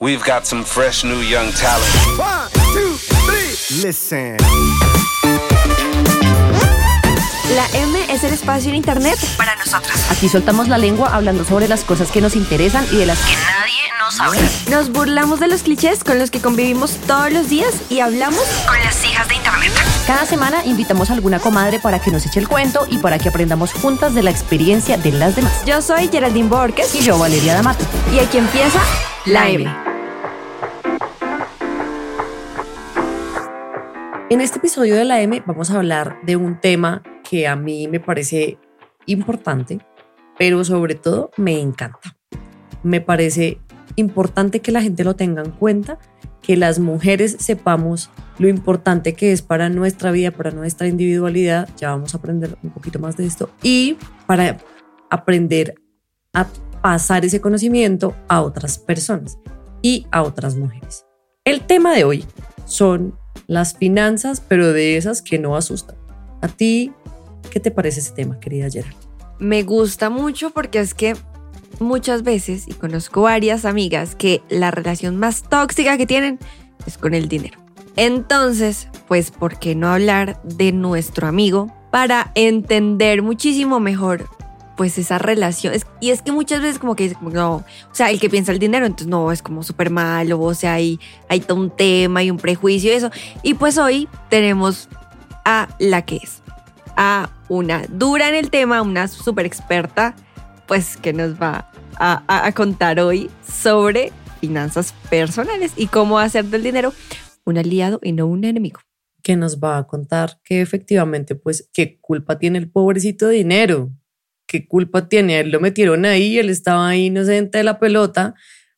We've got some fresh new young talent. One, two, three. Listen. La M es el espacio en Internet para nosotras. Aquí soltamos la lengua hablando sobre las cosas que nos interesan y de las que nadie nos habla. Nos burlamos de los clichés con los que convivimos todos los días y hablamos con las hijas de Internet. Cada semana invitamos a alguna comadre para que nos eche el cuento y para que aprendamos juntas de la experiencia de las demás. Yo soy Geraldine Borges Y yo, Valeria D'Amato. y aquí empieza La M. En este episodio de la M vamos a hablar de un tema que a mí me parece importante, pero sobre todo me encanta. Me parece importante que la gente lo tenga en cuenta, que las mujeres sepamos lo importante que es para nuestra vida, para nuestra individualidad. Ya vamos a aprender un poquito más de esto y para aprender a pasar ese conocimiento a otras personas y a otras mujeres. El tema de hoy son las finanzas, pero de esas que no asustan. ¿A ti qué te parece ese tema, querida Gerald? Me gusta mucho porque es que muchas veces, y conozco varias amigas, que la relación más tóxica que tienen es con el dinero. Entonces, pues, ¿por qué no hablar de nuestro amigo para entender muchísimo mejor pues esa relación? Y es que muchas veces como que no, o sea, el que piensa el dinero, entonces no, es como súper malo, o sea, hay, hay todo un tema y un prejuicio eso. Y pues hoy tenemos a la que es, a una dura en el tema, una súper experta, pues que nos va a, a- a contar hoy sobre finanzas personales y cómo hacer del dinero un aliado y no un enemigo. Que nos va a contar que efectivamente, pues, qué culpa tiene el pobrecito dinero. ¿Qué culpa tiene? Él lo metieron ahí, él estaba ahí inocente de la pelota,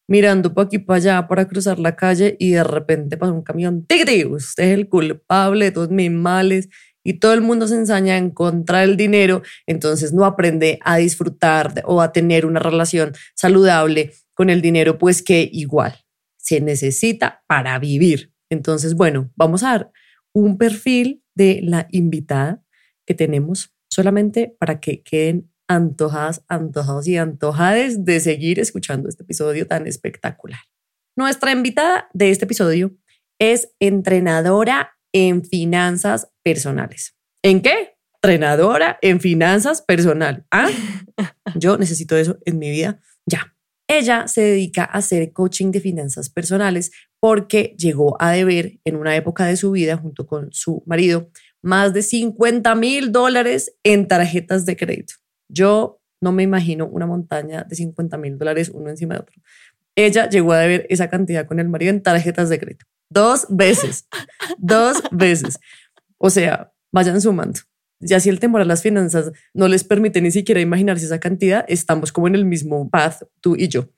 mirando para aquí para allá para cruzar la calle y de repente pasa un camión. ¡Tigri! Usted es el culpable de todos mis males y todo el mundo se ensaña en contra del dinero, entonces no aprende a disfrutar o a tener una relación saludable con el dinero, pues que igual se necesita para vivir. Entonces, bueno, vamos a dar un perfil de la invitada que tenemos solamente para que queden antojadas, antojados y antojades de seguir escuchando este episodio tan espectacular. Nuestra invitada de este episodio es entrenadora en finanzas personales. ¿En qué? Entrenadora en finanzas personal. ¿Ah? Yo necesito eso en mi vida ya. Ella se dedica a hacer coaching de finanzas personales porque llegó a deber en una época de su vida junto con su marido más de 50 mil dólares en tarjetas de crédito. Yo no me imagino una montaña de 50 mil dólares uno encima de otro. Ella llegó a deber esa cantidad con el marido en tarjetas de crédito. Dos veces. dos veces. O sea, vayan sumando. Ya si el temor a las finanzas no les permite ni siquiera imaginarse esa cantidad, estamos como en el mismo path, tú y yo.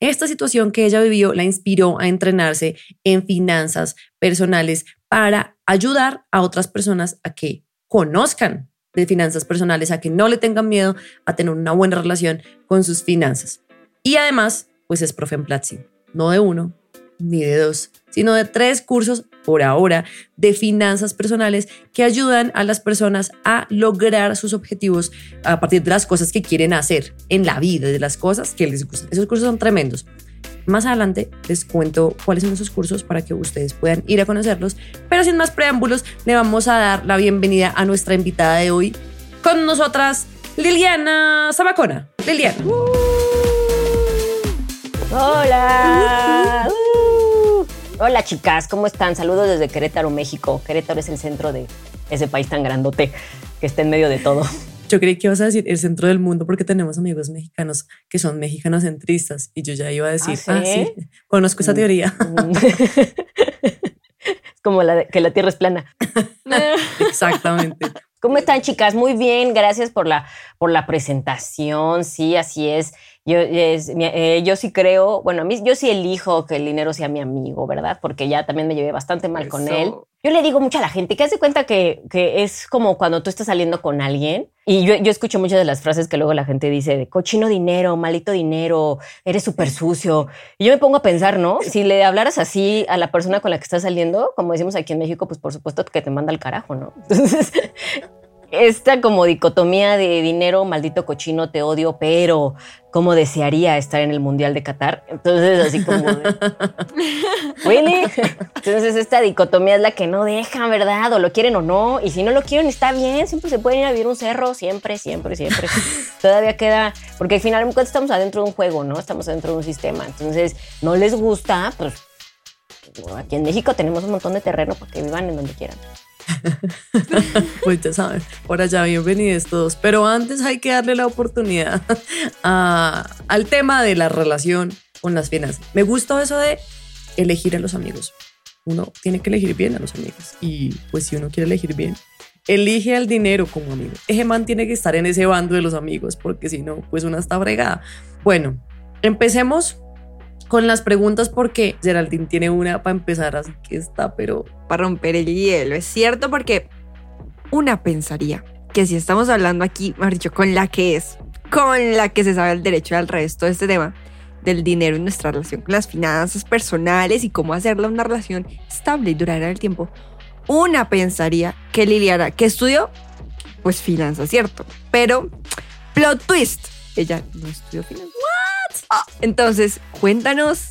Esta situación que ella vivió la inspiró a entrenarse en finanzas personales para ayudar a otras personas a que conozcan de finanzas personales, a que no le tengan miedo a tener una buena relación con sus finanzas. Y además, pues es profe en Platzi, no de uno ni de dos, sino de tres cursos por ahora de finanzas personales que ayudan a las personas a lograr sus objetivos a partir de las cosas que quieren hacer en la vida, de las cosas que les gustan. Esos cursos son tremendos. Más adelante les cuento cuáles son esos cursos para que ustedes puedan ir a conocerlos. Pero sin más preámbulos, le vamos a dar la bienvenida a nuestra invitada de hoy. Con nosotras, Liliana Zamacona. Liliana. Hola. Hola chicas, ¿cómo están? Saludos desde Querétaro, México. Querétaro es el centro de ese país tan grandote que está en medio de todo. Yo creí que ibas a decir el centro del mundo porque tenemos amigos mexicanos que son mexicanos centristas y yo ya iba a decir, ¿Ah, ah, sí? conozco esa Mm. teoría. es como la de- que la Tierra es plana. Exactamente. ¿Cómo están chicas? Muy bien, gracias por la, por la presentación. Sí, así es. Yo, es- eh, yo sí creo, bueno, a mí, yo sí elijo que el dinero sea mi amigo, ¿verdad? Porque ya también me llevé bastante mal con él. Yo le digo mucho a la gente que hace cuenta que, que es como cuando tú estás saliendo con alguien y yo, yo escucho muchas de las frases que luego la gente dice de cochino dinero, malito dinero, eres súper sucio. Y yo me pongo a pensar, ¿no? Si le hablaras así a la persona con la que estás saliendo, como decimos aquí en México, pues por supuesto que te manda al carajo, ¿no? Entonces, esta como dicotomía de dinero, maldito cochino, te odio, pero cómo desearía estar en el Mundial de Qatar. Entonces, así como de, ¿Really? Entonces, esta dicotomía es la que no dejan, ¿verdad? O lo quieren o no. Y si no lo quieren, está bien. Siempre se pueden ir a vivir un cerro. Siempre, siempre, siempre. Todavía queda. Porque al final estamos adentro de un juego, ¿no? Estamos adentro de un sistema. Entonces, no les gusta, pues. Aquí en México tenemos un montón de terreno para que vivan en donde quieran. pues ya saben, por allá bienvenidos todos. Pero antes hay que darle la oportunidad al tema de la relación con las finanzas. Me gusta eso de elegir a los amigos. Uno tiene que elegir bien a los amigos. Y pues si uno quiere elegir bien, elige al dinero como amigo. Ese man tiene que estar en ese bando de los amigos, porque si no, pues una está fregada. Bueno, empecemos con las preguntas porque Geraldine tiene una para empezar, así que está, pero... Para romper el hielo, es cierto, porque una pensaría que si estamos hablando aquí, mejor dicho, con la que es, con la que se sabe el derecho al resto de este tema del dinero en nuestra relación con las finanzas personales y cómo hacerla una relación estable y duradera en el tiempo, una pensaría que Liliana, que estudió, pues finanzas, ¿cierto? Pero, plot twist, ella no estudió finanzas. Ah, entonces, cuéntanos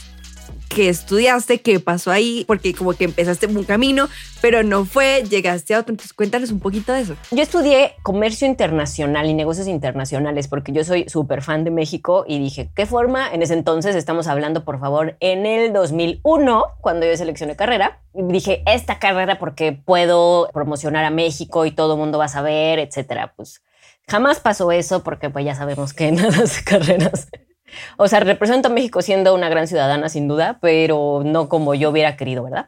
qué estudiaste, qué pasó ahí, porque como que empezaste un camino, pero no fue, llegaste a otro. Entonces, cuéntanos un poquito de eso. Yo estudié comercio internacional y negocios internacionales porque yo soy súper fan de México y dije, ¿qué forma? En ese entonces estamos hablando, por favor, en el 2001, cuando yo seleccioné carrera. Dije, esta carrera porque puedo promocionar a México y todo el mundo va a saber, etcétera. Pues jamás pasó eso porque pues ya sabemos que nada de carreras o sea, represento a México siendo una gran ciudadana, sin duda, pero no como yo hubiera querido, ¿verdad?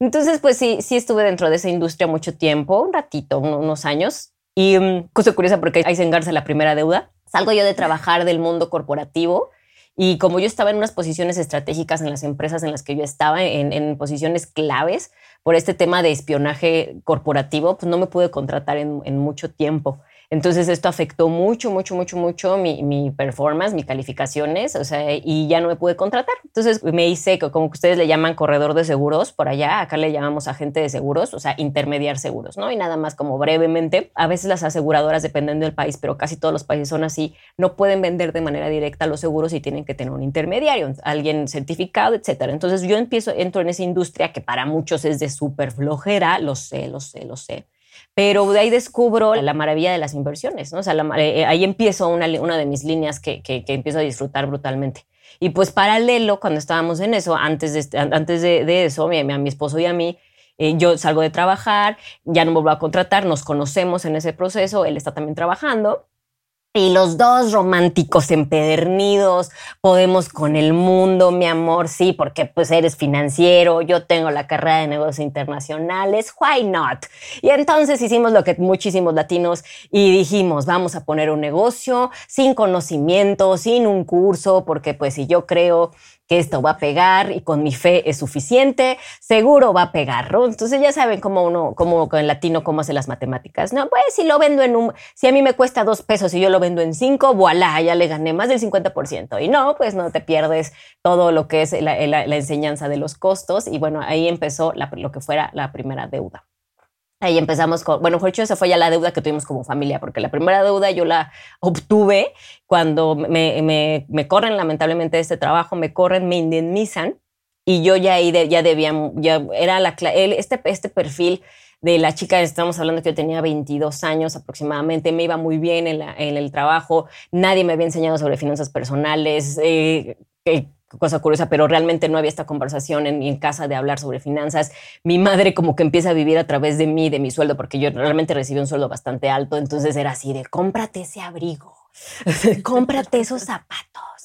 Entonces, pues sí, sí estuve dentro de esa industria mucho tiempo, un ratito, unos años. Y um, cosa curiosa porque ahí se engarza la primera deuda. Salgo yo de trabajar del mundo corporativo y como yo estaba en unas posiciones estratégicas en las empresas en las que yo estaba, en, posiciones claves por este tema de espionaje corporativo, pues no me pude contratar en mucho tiempo. Entonces esto afectó mucho, mucho, mucho, mucho mi, mi, performance, mis calificaciones, o sea, y ya no me pude contratar. Entonces me hice, como que ustedes le llaman corredor de seguros por allá, acá le llamamos agente de seguros, o sea, intermediar seguros, ¿no? Y nada más como brevemente, a veces las aseguradoras, dependiendo del país, pero casi todos los países son así, no pueden vender de manera directa los seguros y tienen que tener un intermediario, alguien certificado, etcétera. Entonces yo empiezo, entro en esa industria que para muchos es de súper flojera, lo sé, lo sé, lo sé pero de ahí descubro la maravilla de las inversiones, ¿no? Sea, eh, ahí empiezo una, de mis líneas que, empiezo a disfrutar brutalmente. Y pues paralelo, cuando estábamos en eso, antes de, este, antes de, eso, mi, a mi esposo y a mí, eh, yo salgo de trabajar, ya no me vuelvo a contratar, nos conocemos en ese proceso, él está también trabajando y los dos románticos empedernidos, podemos con el mundo, mi amor, sí, porque pues eres financiero, yo tengo la carrera de negocios internacionales, why not? Y entonces hicimos lo que muchísimos latinos y dijimos, vamos a poner un negocio sin conocimiento, sin un curso, porque pues si yo creo que esto va a pegar y con mi fe es suficiente, seguro va a pegar, ¿no? Entonces ya saben cómo uno, cómo el latino, cómo hace las matemáticas, ¿no? Pues si lo vendo en un, si a mí me cuesta dos pesos y yo lo vendo en cinco, voilà, ya le gané más del 50%. Y no, pues no te pierdes todo lo que es la, enseñanza de los costos. Y bueno, ahí empezó lo que fuera la primera deuda. Ahí empezamos con, bueno, hecho, esa fue ya la deuda que tuvimos como familia, porque la primera deuda yo la obtuve cuando me, me, me corren lamentablemente de este trabajo, me corren, me indemnizan y yo ya ahí ya debía, ya era la, este, este perfil de la chica, estamos hablando que yo tenía 22 años aproximadamente, me iba muy bien en, el trabajo, nadie me había enseñado sobre finanzas personales, eh, cosa curiosa, pero realmente no había esta conversación en, en casa de hablar sobre finanzas. Mi madre como que empieza a vivir a través de mí, de mi sueldo, porque yo realmente recibí un sueldo bastante alto, entonces era así de cómprate ese abrigo, cómprate esos zapatos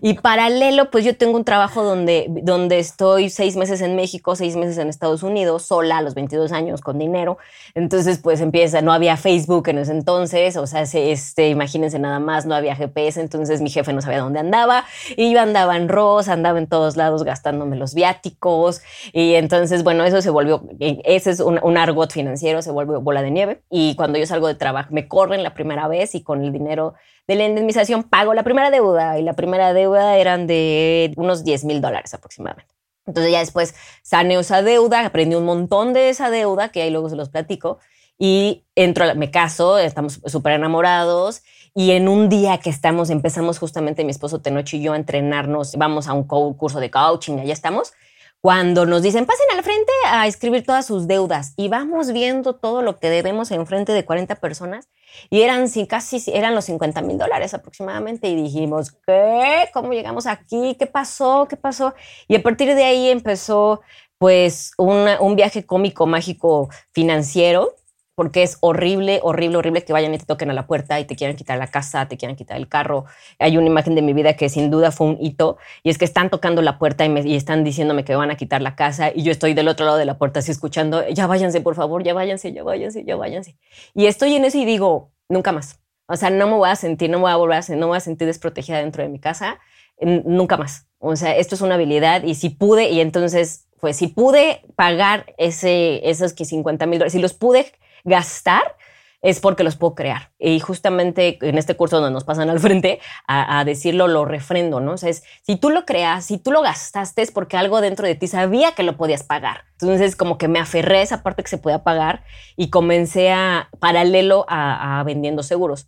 y paralelo, pues yo tengo un trabajo donde, donde estoy seis meses en México, seis meses en Estados Unidos, sola a los 22 años con dinero. Entonces, pues empieza, no había Facebook en ese entonces, o sea, este, imagínense nada más, no había GPS, entonces mi jefe no sabía dónde andaba. Y yo andaba en Ross, andaba en todos lados gastándome los viáticos. Y entonces, bueno, eso se volvió, ese es un, un argot financiero, se volvió bola de nieve. Y cuando yo salgo de trabajo me corren la primera vez y con el dinero de la indemnización pago la primera deuda y la primera deuda eran de unos 10 mil dólares aproximadamente. Entonces ya después saneó esa deuda, aprendí un montón de esa deuda, que ahí luego se los platico, y entro, me caso, estamos súper enamorados y en un día que estamos, empezamos justamente mi esposo Tenoch y yo a entrenarnos, vamos a un curso de coaching, allá estamos, cuando nos dicen, pasen al frente a escribir todas sus deudas y vamos viendo todo lo que debemos en frente de 40 personas y eran casi eran los 50 mil dólares aproximadamente y dijimos, ¿qué? ¿Cómo llegamos aquí? ¿Qué pasó? ¿Qué pasó? Y a partir de ahí empezó pues una- un viaje cómico, mágico, financiero, porque es horrible, horrible, horrible que vayan y te toquen a la puerta y te quieran quitar la casa, te quieran quitar el carro. Hay una imagen de mi vida que sin duda fue un hito y es que están tocando la puerta y, me, y están diciéndome que van a quitar la casa y yo estoy del otro lado de la puerta así escuchando, ya váyanse, por favor, ya váyanse, ya váyanse, ya váyanse. Y estoy en eso y digo, nunca más. O sea, no me voy a sentir, no me voy a volver a sentir, no me voy a sentir desprotegida dentro de mi casa, nunca más. O sea, esto es una habilidad y si pude, y entonces, pues si pude pagar ese, esos que 50 mil dólares, si los pude gastar, es porque los puedo crear. Y justamente en este curso donde nos pasan al frente a, decirlo, lo refrendo, ¿no? O sea, es, si tú lo creas, si tú lo gastaste, es porque algo dentro de ti sabía que lo podías pagar. Entonces, como que me aferré a esa parte que se podía pagar y comencé a, paralelo a vendiendo seguros.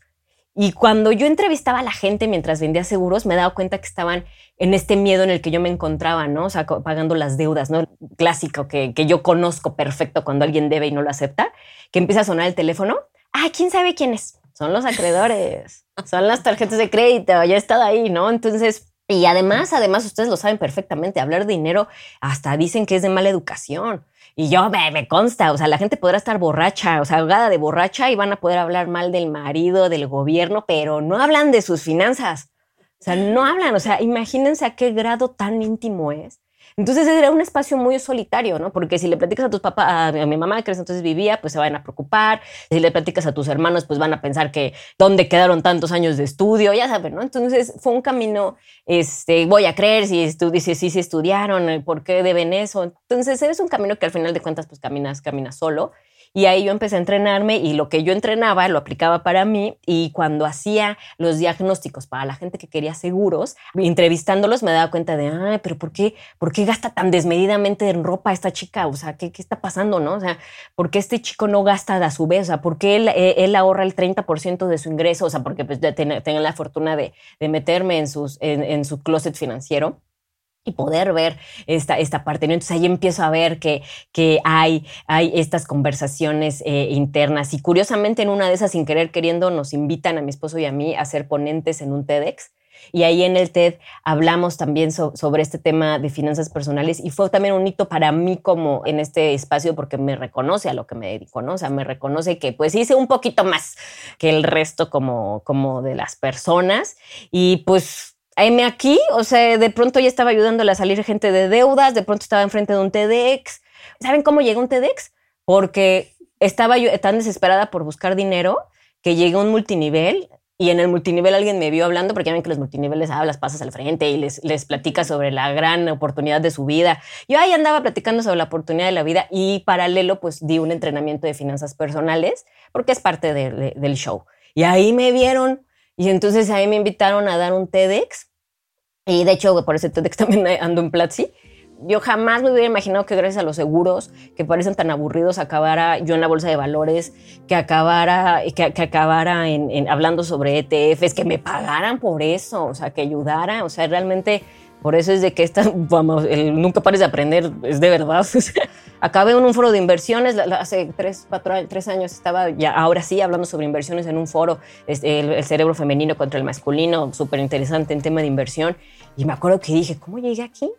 Y cuando yo entrevistaba a la gente mientras vendía seguros, me daba cuenta que estaban en este miedo en el que yo me encontraba, ¿no? O sea, pagando las deudas, ¿no? Clásico que, que yo conozco perfecto cuando alguien debe y no lo acepta, que empieza a sonar el teléfono. Ah, ¿quién sabe quién es? Son los acreedores, son las tarjetas de crédito, ya he estado ahí, ¿no? Entonces, y además, además, ustedes lo saben perfectamente, hablar de dinero hasta dicen que es de mala educación. Y yo me, consta, o sea, la gente podrá estar borracha, o sea, ahogada de borracha y van a poder hablar mal del marido, del gobierno, pero no hablan de sus finanzas. O sea, no hablan, o sea, imagínense a qué grado tan íntimo es. Entonces era un espacio muy solitario, ¿no? Porque si le platicas a tus papás, a mi mamá que entonces vivía, pues se van a preocupar. Si le platicas a tus hermanos, pues van a pensar que dónde quedaron tantos años de estudio, ya saben, ¿no? Entonces fue un camino, este, voy a creer si, si, si, si estudiaron, eh, por qué deben eso. Entonces es un camino que al final de cuentas, pues caminas, caminas solo. Y ahí yo empecé a entrenarme y lo que yo entrenaba lo aplicaba para mí y cuando hacía los diagnósticos para la gente que quería seguros, entrevistándolos me daba cuenta de, ay, pero ¿por qué, ¿por qué gasta tan desmedidamente en ropa esta chica? O sea, ¿qué, qué está pasando, no? O sea, ¿por qué este chico no gasta a su vez? O sea, ¿por qué él, eh, él ahorra el 30% de su ingreso? O sea, porque pues, tengo ten la fortuna de, de meterme en, sus, en su closet financiero y poder ver esta, esta parte. Entonces ahí empiezo a ver que, que hay, hay estas conversaciones eh, internas y curiosamente en una de esas, sin querer queriendo, nos invitan a mi esposo y a mí a ser ponentes en un TEDx. Y ahí en el TED hablamos también so, sobre este tema de finanzas personales y fue también un hito para mí como en este espacio porque me reconoce a lo que me dedico, ¿no? O sea, me reconoce que pues hice un poquito más que el resto como, como de las personas y pues M aquí, o sea, de pronto ya estaba ayudándole a salir gente de deudas, de pronto estaba enfrente de un TEDx. ¿Saben cómo llegó un TEDx? Porque estaba yo tan desesperada por buscar dinero que llegué a un multinivel y en el multinivel alguien me vio hablando, porque ya ven que los multiniveles hablas, pasas al frente y les, les platicas sobre la gran oportunidad de su vida. Yo ahí andaba platicando sobre la oportunidad de la vida y paralelo pues di un entrenamiento de finanzas personales porque es parte de, de, del show. Y ahí me vieron y entonces ahí me invitaron a dar un TEDx. Y de hecho, por ese TEDx también ando en Platzi. Yo jamás me hubiera imaginado que gracias a los seguros que parecen tan aburridos acabara yo en la bolsa de valores, que acabara, que, que acabara en, hablando sobre ETFs, que me pagaran por eso, o sea, que ayudara, o sea, realmente por eso es de que esta, vamos, el nunca pares de aprender, es de verdad. Acabé en un foro de inversiones, hace tres, cuatro, tres años estaba ya, ahora sí, hablando sobre inversiones en un foro, este, el, el cerebro femenino contra el masculino, súper interesante en tema de inversión. Y me acuerdo que dije, ¿cómo llegué aquí?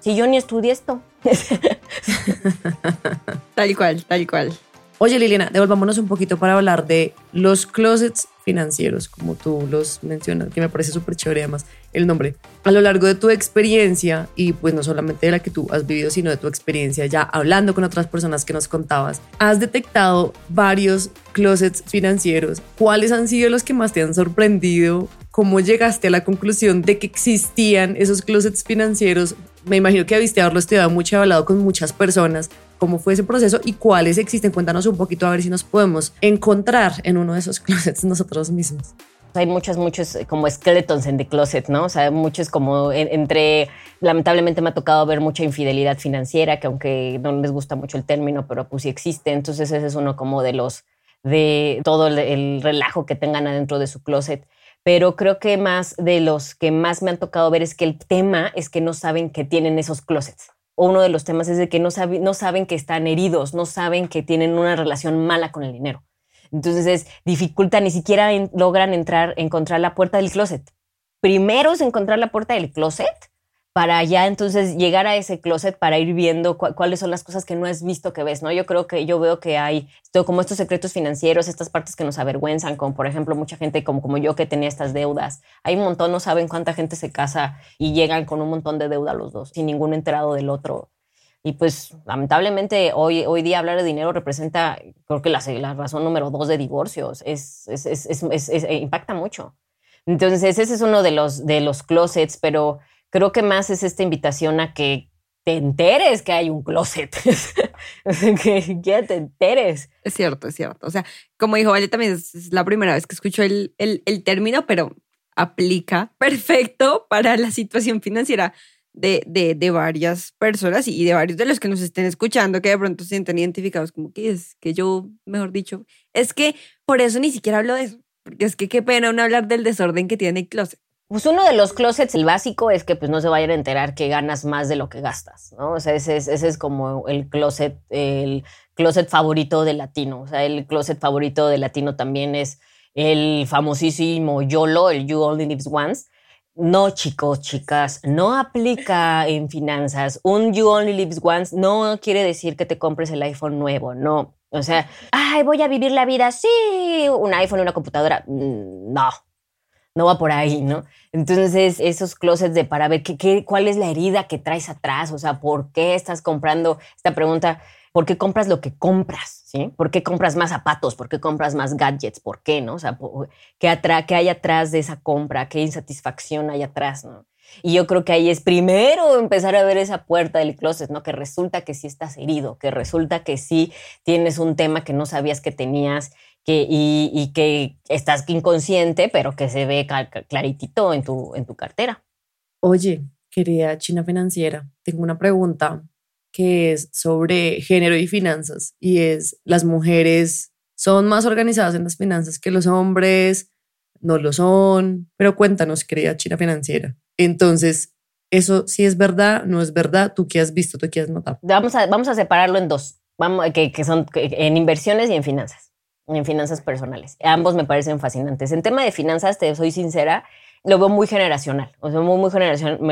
Si yo ni estudié esto. tal cual, tal cual. Oye, Liliana, devolvámonos un poquito para hablar de los closets financieros, como tú los mencionas, que me parece súper chévere además el nombre. A lo largo de tu experiencia, y pues no solamente de la que tú has vivido, sino de tu experiencia ya hablando con otras personas que nos contabas, has detectado varios closets financieros. ¿Cuáles han sido los que más te han sorprendido? ¿Cómo llegaste a la conclusión de que existían esos closets financieros? Me imagino que habiste haberlo estudiado mucho y hablado con muchas personas, cómo fue ese proceso y cuáles existen. Cuéntanos un poquito a ver si nos podemos encontrar en uno de esos closets nosotros mismos. Hay muchas, muchos eh, como skeletons en the closet, ¿no? O sea, muchos como en- entre, lamentablemente me ha tocado ver mucha infidelidad financiera, que aunque no les gusta mucho el término, pero pues sí existe. Entonces ese es uno como de los, de todo el, el relajo que tengan adentro de su closet. Pero creo que más de los que más me han tocado ver es que el tema es que no saben que tienen esos closets. Uno de los temas es de que no, sabe- no saben que están heridos, no saben que tienen una relación mala con el dinero. Entonces dificulta, ni siquiera logran entrar, encontrar la puerta del closet. Primero es encontrar la puerta del closet para ya entonces llegar a ese closet para ir viendo cu- cuáles son las cosas que no has visto que ves, ¿no? Yo creo que yo veo que hay esto, como estos secretos financieros, estas partes que nos avergüenzan, como por ejemplo mucha gente como, como yo que tenía estas deudas. Hay un montón, no saben cuánta gente se casa y llegan con un montón de deuda los dos, sin ningún enterado del otro. Y pues lamentablemente hoy, hoy día hablar de dinero representa, creo que la, la razón número dos de divorcios, es, es- impacta mucho. Entonces ese es uno de los, de los closets, pero creo que más es esta invitación a que te enteres que hay un closet, que ya te enteres. Es cierto, es cierto. O sea, como dijo Vale, también es, la primera vez que escucho el, el término, pero aplica perfecto para la situación financiera de, de, de varias personas y de varios de los que nos estén escuchando que de pronto se sienten identificados como que es que yo, mejor dicho, es que por eso ni siquiera hablo de eso, porque es que qué pena uno hablar del desorden que tiene el closet. Pues uno de los closets, el básico, es que pues no se vayan a enterar que ganas más de lo que gastas, ¿no? O sea, ese es, ese es como el closet, el closet favorito del latino. O sea, el closet favorito del latino también es el famosísimo YOLO, el You Only Lives Once. No, chicos, chicas, no aplica en finanzas. Un You Only Lives Once no quiere decir que te compres el iPhone nuevo, no. O sea, ay, voy a vivir la vida, sí, un iPhone, una computadora. Mm, No, no va por ahí, ¿no? Entonces, esos closets de para ver qué, qué- cuál es la herida que traes atrás, o sea, ¿por qué estás comprando esta pregunta? ¿Por qué compras lo que compras? ¿Sí? ¿Por qué compras más zapatos? ¿Por qué compras más gadgets? ¿Por qué? ¿No? O sea, ¿qué, qué hay atrás de esa compra? ¿Qué insatisfacción hay atrás? ¿no? Y yo creo que ahí es primero empezar a ver esa puerta del closet, ¿no? Que resulta que sí estás herido, que resulta que sí tienes un tema que no sabías que tenías que, y, y que estás inconsciente, pero que se ve claritito en tu, en tu cartera. Oye, querida China Financiera, tengo una pregunta que es sobre género y finanzas y es, ¿las mujeres son más organizadas en las finanzas que los hombres? No lo son, pero cuéntanos, querida China Financiera. Entonces, ¿eso sí es verdad? ¿No es verdad? ¿Tú qué has visto? ¿Tú qué has notado? Vamos a, vamos a separarlo en dos, vamos, que, que son en inversiones y en finanzas, en finanzas personales. Ambos me parecen fascinantes. En tema de finanzas, te soy sincera, lo veo muy generacional, o sea, muy, muy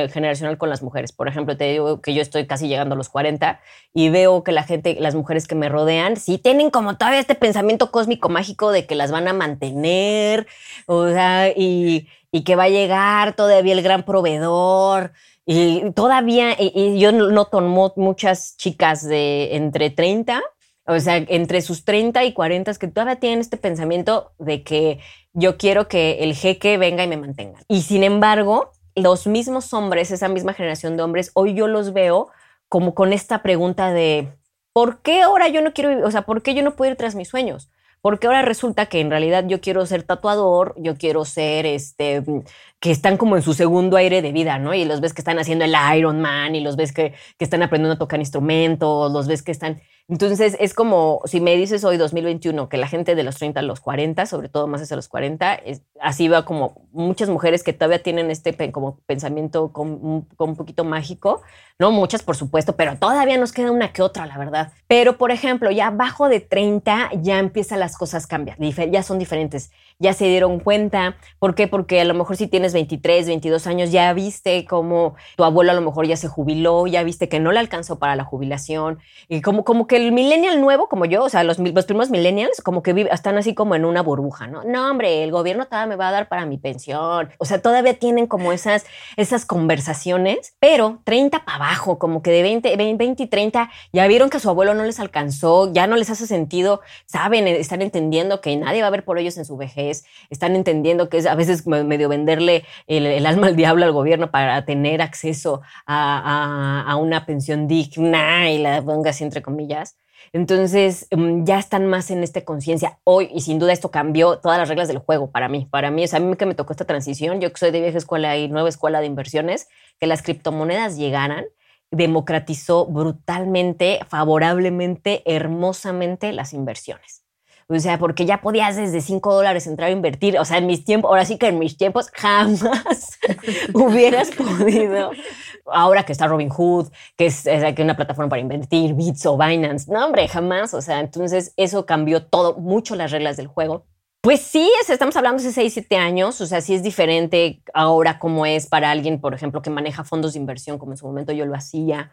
generacional con las mujeres. Por ejemplo, te digo que yo estoy casi llegando a los 40 y veo que la gente, las mujeres que me rodean, sí tienen como todavía este pensamiento cósmico mágico de que las van a mantener, o sea, y, y que va a llegar todavía el gran proveedor. Y todavía, y, y yo noto mu- muchas chicas de entre 30, o sea, entre sus 30 y 40 que todavía tienen este pensamiento de que yo quiero que el jeque venga y me mantenga. Y sin embargo, los mismos hombres, esa misma generación de hombres, hoy yo los veo como con esta pregunta de, ¿por qué ahora yo no quiero, vivir? o sea, ¿por qué yo no puedo ir tras mis sueños? Porque ahora resulta que en realidad yo quiero ser tatuador, yo quiero ser este, que están como en su segundo aire de vida, ¿no? Y los ves que están haciendo el Iron Man y los ves que, que están aprendiendo a tocar instrumentos, los ves que están... Entonces es como si me dices hoy 2021 que la gente de los 30 a los 40, sobre todo más hacia los 40, es- así va como muchas mujeres que todavía tienen este pe- como pensamiento con, un- con un poquito mágico, no muchas por supuesto, pero todavía nos queda una que otra, la verdad. Pero por ejemplo, ya abajo de 30 ya empiezan las cosas cambiar, ya son diferentes, ya se dieron cuenta. ¿Por qué? Porque a lo mejor si tienes 23, 22 años, ya viste cómo tu abuelo a lo mejor ya se jubiló, ya viste que no le alcanzó para la jubilación. Y como, como que el millennial nuevo, como yo, o sea, los, los primeros millennials, como que vive- están así como en una burbuja, ¿no? No, hombre, el gobierno todavía me va a dar para mi pensión. O sea, todavía tienen como esas, esas conversaciones, pero 30 para abajo, como que de 20, 20, 20 y 30, ya vieron que a su abuelo no les alcanzó, ya no les hace sentido, saben, están entendiendo que nadie va a ver por ellos en su vejez es, están entendiendo que es a veces me- medio venderle el, alma al diablo al gobierno para tener acceso a una pensión digna y la ponga así entre comillas. Entonces mm, ya están más en esta conciencia hoy y sin duda esto cambió todas las reglas del juego para mí. Para mí, o sea, a mí que me tocó esta transición, yo que soy de vieja escuela y nueva escuela de inversiones, que las criptomonedas llegaran, democratizó brutalmente, favorablemente, hermosamente las inversiones. O sea, porque ya podías desde 5 dólares entrar a invertir. O sea, en mis tiempos, ahora sí que en mis tiempos jamás hubieras podido. Ahora que está Robinhood, que es, una plataforma para invertir, Bits o Binance. No, hombre, jamás. O sea, entonces eso cambió todo, mucho las reglas del juego. Pues sí, es- estamos hablando de 6, 7 años, o sea, sí es diferente ahora como es para alguien, por ejemplo, que maneja fondos de inversión, como en su momento yo lo hacía.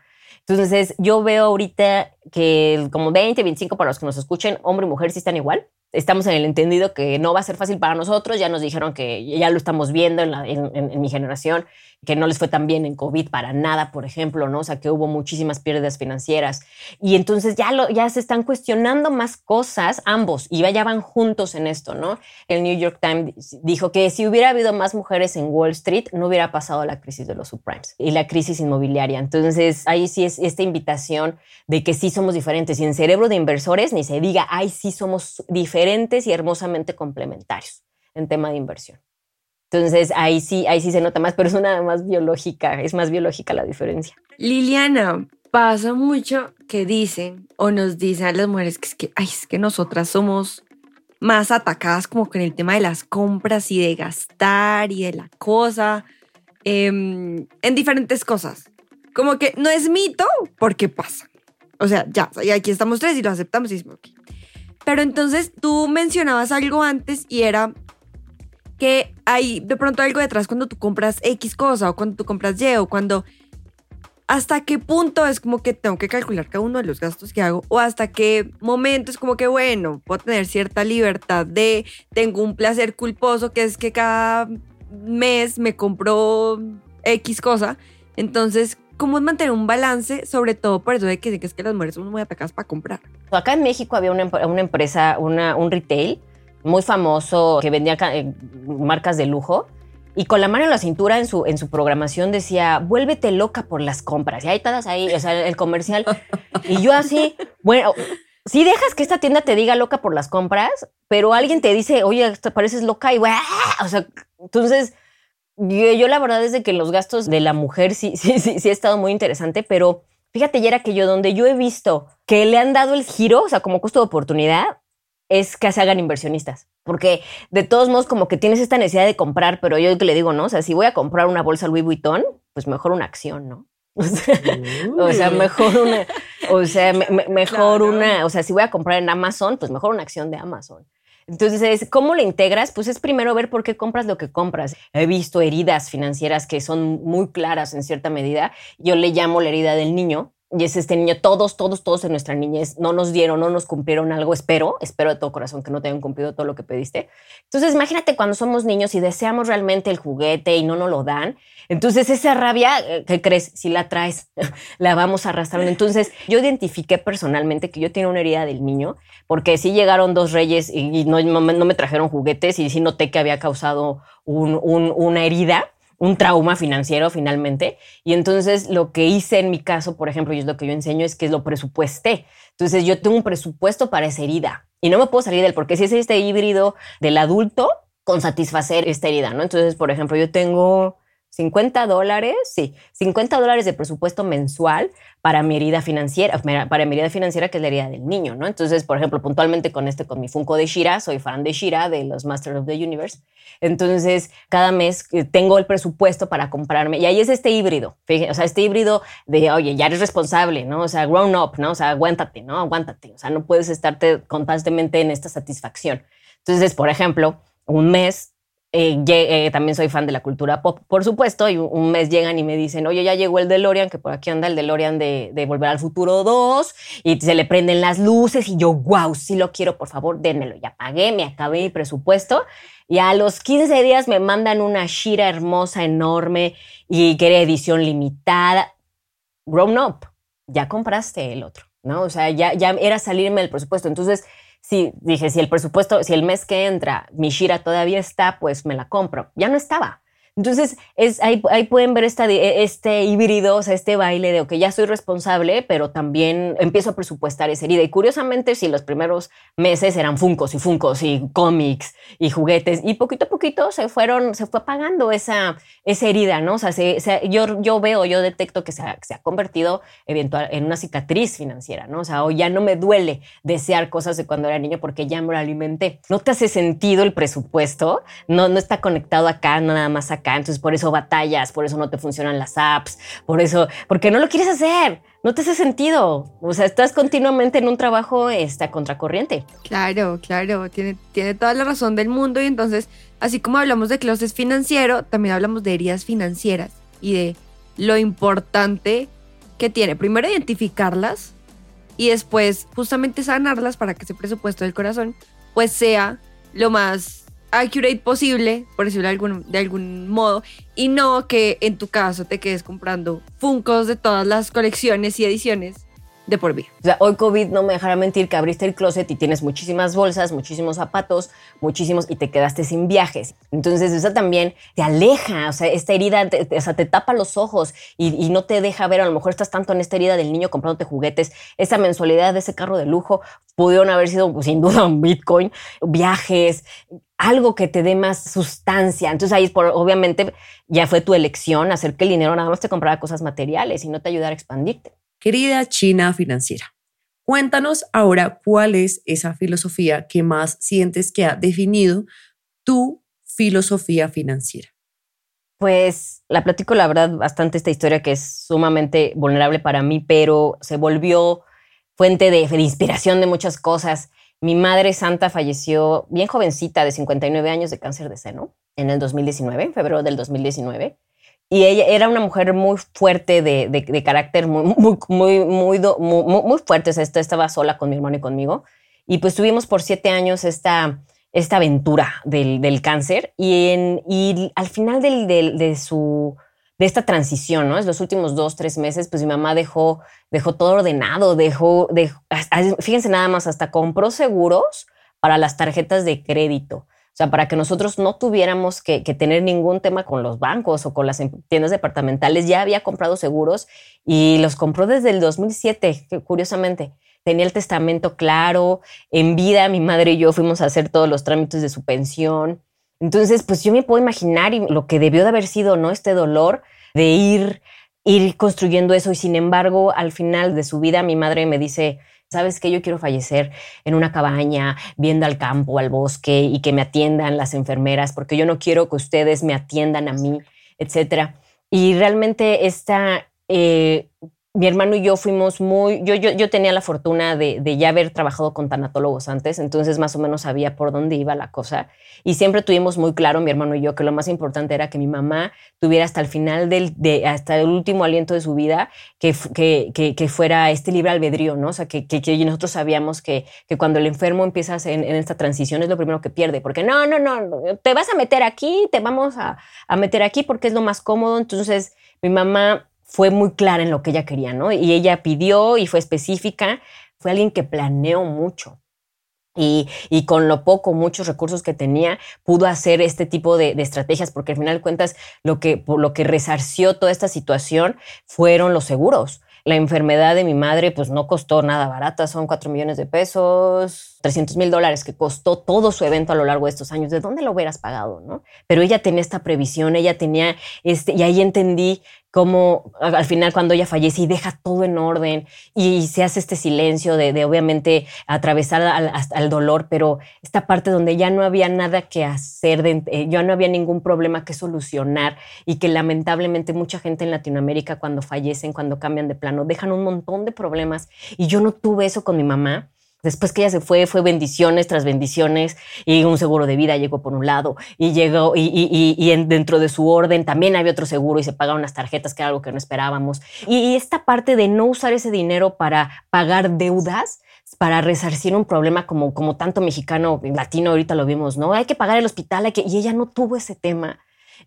Entonces, yo veo ahorita que como 20, 25 para los que nos escuchen, hombre y mujer sí están igual. Estamos en el entendido que no va a ser fácil para nosotros, ya nos dijeron que ya lo estamos viendo en, la- en- en- en mi generación, que no les fue tan bien en COVID para nada, por ejemplo, ¿no? O sea, que hubo muchísimas pérdidas financieras. Y entonces ya, lo, ya se están cuestionando más cosas, ambos, y ya van juntos en esto, ¿no? El New York Times dijo que si hubiera habido más mujeres en Wall Street, no hubiera pasado la crisis de los subprimes y la crisis inmobiliaria. Entonces, ahí sí es esta invitación de que sí somos diferentes. Y en cerebro de inversores, ni se diga, ay, sí somos diferentes y hermosamente complementarios en tema de inversión. Entonces, ahí sí, ahí sí se nota más, pero es una más biológica, es más biológica la diferencia. Liliana, pasa mucho que dicen o nos dicen a las mujeres que es que, ay, es que nosotras somos más atacadas como con el tema de las compras y de gastar y de la cosa em, en diferentes cosas. Como que no es mito porque pasa. O sea, ya, aquí estamos tres y lo aceptamos y decimos, ok. Pero entonces tú mencionabas algo antes y era que hay de pronto algo detrás cuando tú compras X cosa o cuando tú compras Y o cuando hasta qué punto es como que tengo que calcular cada uno de los gastos que hago o hasta qué momento es como que bueno, puedo tener cierta libertad de tengo un placer culposo que es que cada mes me compro X cosa. Entonces, ¿cómo es mantener un balance? Sobre todo por eso de que, es que las mujeres son muy atacadas para comprar. Acá en México había una, una empresa, una, un retail muy famoso que vendía eh, marcas de lujo y con la mano en la cintura en su, en su programación decía, vuélvete loca por las compras. Y ahí todas ahí, o sea, el comercial. Y yo así, bueno, si dejas que esta tienda te diga loca por las compras, pero alguien te dice, oye, te pareces loca y, ¡guau! o sea, entonces... Yo, yo la verdad es de que los gastos de la mujer sí, sí, sí, sí ha estado muy interesante, pero fíjate, ya era que yo donde yo he visto que le han dado el giro, o sea, como costo de oportunidad, es que se hagan inversionistas. Porque de todos modos, como que tienes esta necesidad de comprar, pero yo que le digo, ¿no? O sea, si voy a comprar una bolsa Louis Vuitton, pues mejor una acción, ¿no? O sea, o sea, mejor una, o sea, me- me- mejor Claro. una, o sea, si voy a comprar en Amazon, pues mejor una acción de Amazon. Entonces, ¿cómo le integras? Pues es primero ver por qué compras lo que compras. He visto heridas financieras que son muy claras en cierta medida. Yo le llamo la herida del niño. Y es este niño, todos, todos, todos en nuestra niñez no nos dieron, no nos cumplieron algo. Espero, espero de todo corazón que no te hayan cumplido todo lo que pediste. Entonces, imagínate cuando somos niños y deseamos realmente el juguete y no nos lo dan. Entonces, esa rabia, eh, ¿qué crees? Si la traes, la vamos arrastrando. Entonces, yo identifiqué personalmente que yo tenía una herida del niño, porque sí llegaron dos reyes y, no, no me- trajeron juguetes y sí noté que había causado un- una herida un trauma financiero finalmente. Y entonces lo que hice en mi caso, por ejemplo, y es lo que yo enseño, es que lo presupuesté. Entonces yo tengo un presupuesto para esa herida y no me puedo salir de él porque si es este híbrido del adulto con satisfacer esta herida, ¿no? Entonces, por ejemplo, yo tengo 50 dólares, sí, 50 dólares de presupuesto mensual para mi herida financiera, para mi herida financiera que es la herida del niño, ¿no? Entonces, por ejemplo, puntualmente con este, con mi Funko de Shira, soy fan de Shira, de los Masters of the Universe. Entonces, cada mes eh, tengo el presupuesto para comprarme, y ahí es este híbrido, fíjense, o sea, este híbrido de, oye, ya eres responsable, ¿no? O sea, grown up, ¿no? O sea, aguántate, ¿no? Aguántate, o sea, no puedes estarte constantemente en esta satisfacción. Entonces, por ejemplo, un mes eh, eh, también soy fan de la cultura pop, por supuesto, y un, un mes llegan y me dicen, oye, ya llegó el DeLorean, que por aquí anda el DeLorean de, de Volver al Futuro 2, y se le prenden las luces, y yo, wow, sí lo quiero, por favor, dénmelo. Ya pagué, me acabé mi presupuesto, y a los 15 días me mandan una Shira hermosa, enorme, y que era edición limitada. Grown up, ya compraste el otro, ¿no? O sea, ya, ya era salirme del presupuesto. Entonces, sí, dije, si el presupuesto, si el mes que entra mi Shira todavía está, pues me la compro. Ya no estaba. Entonces, es, ahí, pueden ver esta, este híbrido, o sea, este baile de, que ya soy responsable, pero también empiezo a presupuestar esa herida. Y curiosamente, si los primeros meses eran funcos y funcos y cómics y juguetes, y poquito a poquito se fueron, se fue apagando esa, esa herida, ¿no? O sea, yo, yo veo, yo detecto que se ha, se convertido eventual, en una cicatriz financiera, ¿no? O sea, o ya no me duele desear cosas de cuando era niño porque ya me lo alimenté. No te hace sentido el presupuesto, no, no está conectado acá, nada más acá entonces por eso batallas, por eso no te funcionan las apps, por eso, porque no lo quieres hacer, no te hace sentido, o sea, estás continuamente en un trabajo esta contracorriente. Claro, claro, tiene, tiene toda la razón del mundo y entonces, así como hablamos de closet financiero, también hablamos de heridas financieras y de lo importante que tiene, primero identificarlas y después justamente sanarlas para que ese presupuesto del corazón pues sea lo más accurate posible, por decirlo de algún, de algún modo, y no que en tu caso te quedes comprando Funcos de todas las colecciones y ediciones de por vida. O sea, hoy COVID no me dejará mentir que abriste el closet y tienes muchísimas bolsas, muchísimos zapatos, muchísimos y te quedaste sin viajes. Entonces eso también te aleja, o sea, esta herida, te, o sea, te tapa los ojos y, no te deja ver, a lo mejor estás tanto en esta herida del niño comprándote juguetes, esa mensualidad de ese carro de lujo pudieron haber sido pues, sin duda un Bitcoin, viajes, algo que te dé más sustancia. Entonces ahí, por, obviamente, ya fue tu elección hacer que el dinero nada más te comprara cosas materiales y no te ayudara a expandirte. Querida China financiera, cuéntanos ahora cuál es esa filosofía que más sientes que ha definido tu filosofía financiera. Pues la platico la verdad bastante esta historia que es sumamente vulnerable para mí, pero se volvió fuente de, de inspiración de muchas cosas. Mi madre santa falleció bien jovencita, de 59 años de cáncer de seno, en el 2019, en febrero del 2019. Y ella era una mujer muy fuerte de, de, carácter, muy, muy, muy, muy, muy, fuerte. estaba sola con mi hermano y conmigo. Y pues tuvimos por siete años esta, esta aventura del, del cáncer. Y, en, y al final del, del, de su de esta transición, ¿no? Es los últimos dos, tres meses, pues mi mamá dejó, dejó todo ordenado, dejó, dejó, fíjense nada más, hasta compró seguros para las tarjetas de crédito. O sea, para que nosotros no tuviéramos que, tener ningún tema con los bancos o con las em, tiendas departamentales, ya había comprado seguros y los compró desde el 2007, curiosamente. Tenía el testamento claro, en vida mi madre y yo fuimos a hacer todos los trámites de su pensión. Entonces, pues yo me puedo imaginar lo que debió de haber sido, ¿no? Este dolor de ir, ir construyendo eso y sin embargo, al final de su vida, mi madre me dice, sabes que yo quiero fallecer en una cabaña, viendo al campo, al bosque y que me atiendan las enfermeras, porque yo no quiero que ustedes me atiendan a mí, etcétera. Y realmente esta eh, mi hermano y yo fuimos muy, yo, yo, yo tenía la fortuna de, ya haber trabajado con tanatólogos antes, entonces más o menos sabía por dónde iba la cosa. Y siempre tuvimos muy claro, mi hermano y yo, que lo más importante era que mi mamá tuviera hasta el final del, de, hasta el último aliento de su vida, que, que, que, fuera este libre albedrío, ¿no? O sea, que, nosotros sabíamos que, que cuando el enfermo empieza en, en, esta transición es lo primero que pierde, porque no, no, no, te vas a meter aquí, te vamos a, a meter aquí porque es lo más cómodo. Entonces, mi mamá fue muy clara en lo que ella quería, ¿no? Y ella pidió y fue específica, fue alguien que planeó mucho. Y, y, con lo poco, muchos recursos que tenía, pudo hacer este tipo de, de, estrategias, porque al final de cuentas lo que, lo que resarció toda esta situación fueron los seguros. La enfermedad de mi madre pues no costó nada barata, son 4 millones de pesos, 300 mil dólares que costó todo su evento a lo largo de estos años. ¿De dónde lo hubieras pagado? ¿no? Pero ella tenía esta previsión, ella tenía, este, y ahí entendí cómo al final cuando ella fallece y deja todo en orden y se hace este silencio de, obviamente atravesar hasta el dolor, pero esta parte donde ya no había nada que hacer, eh, ya no había ningún problema que solucionar y que lamentablemente mucha gente en Latinoamérica cuando fallecen, cuando cambian de plano, dejan un montón de problemas y yo no tuve eso con mi mamá. Después que ella se fue, fue bendiciones tras bendiciones y un seguro de vida llegó por un lado y llegó y, y, dentro de su orden también había otro seguro y se pagaron las tarjetas, que era algo que no esperábamos. Y, esta parte de no usar ese dinero para pagar deudas, para resarcir un problema como, como tanto mexicano, latino, ahorita lo vimos, ¿no? Hay que pagar el hospital, hay que... y ella no tuvo ese tema.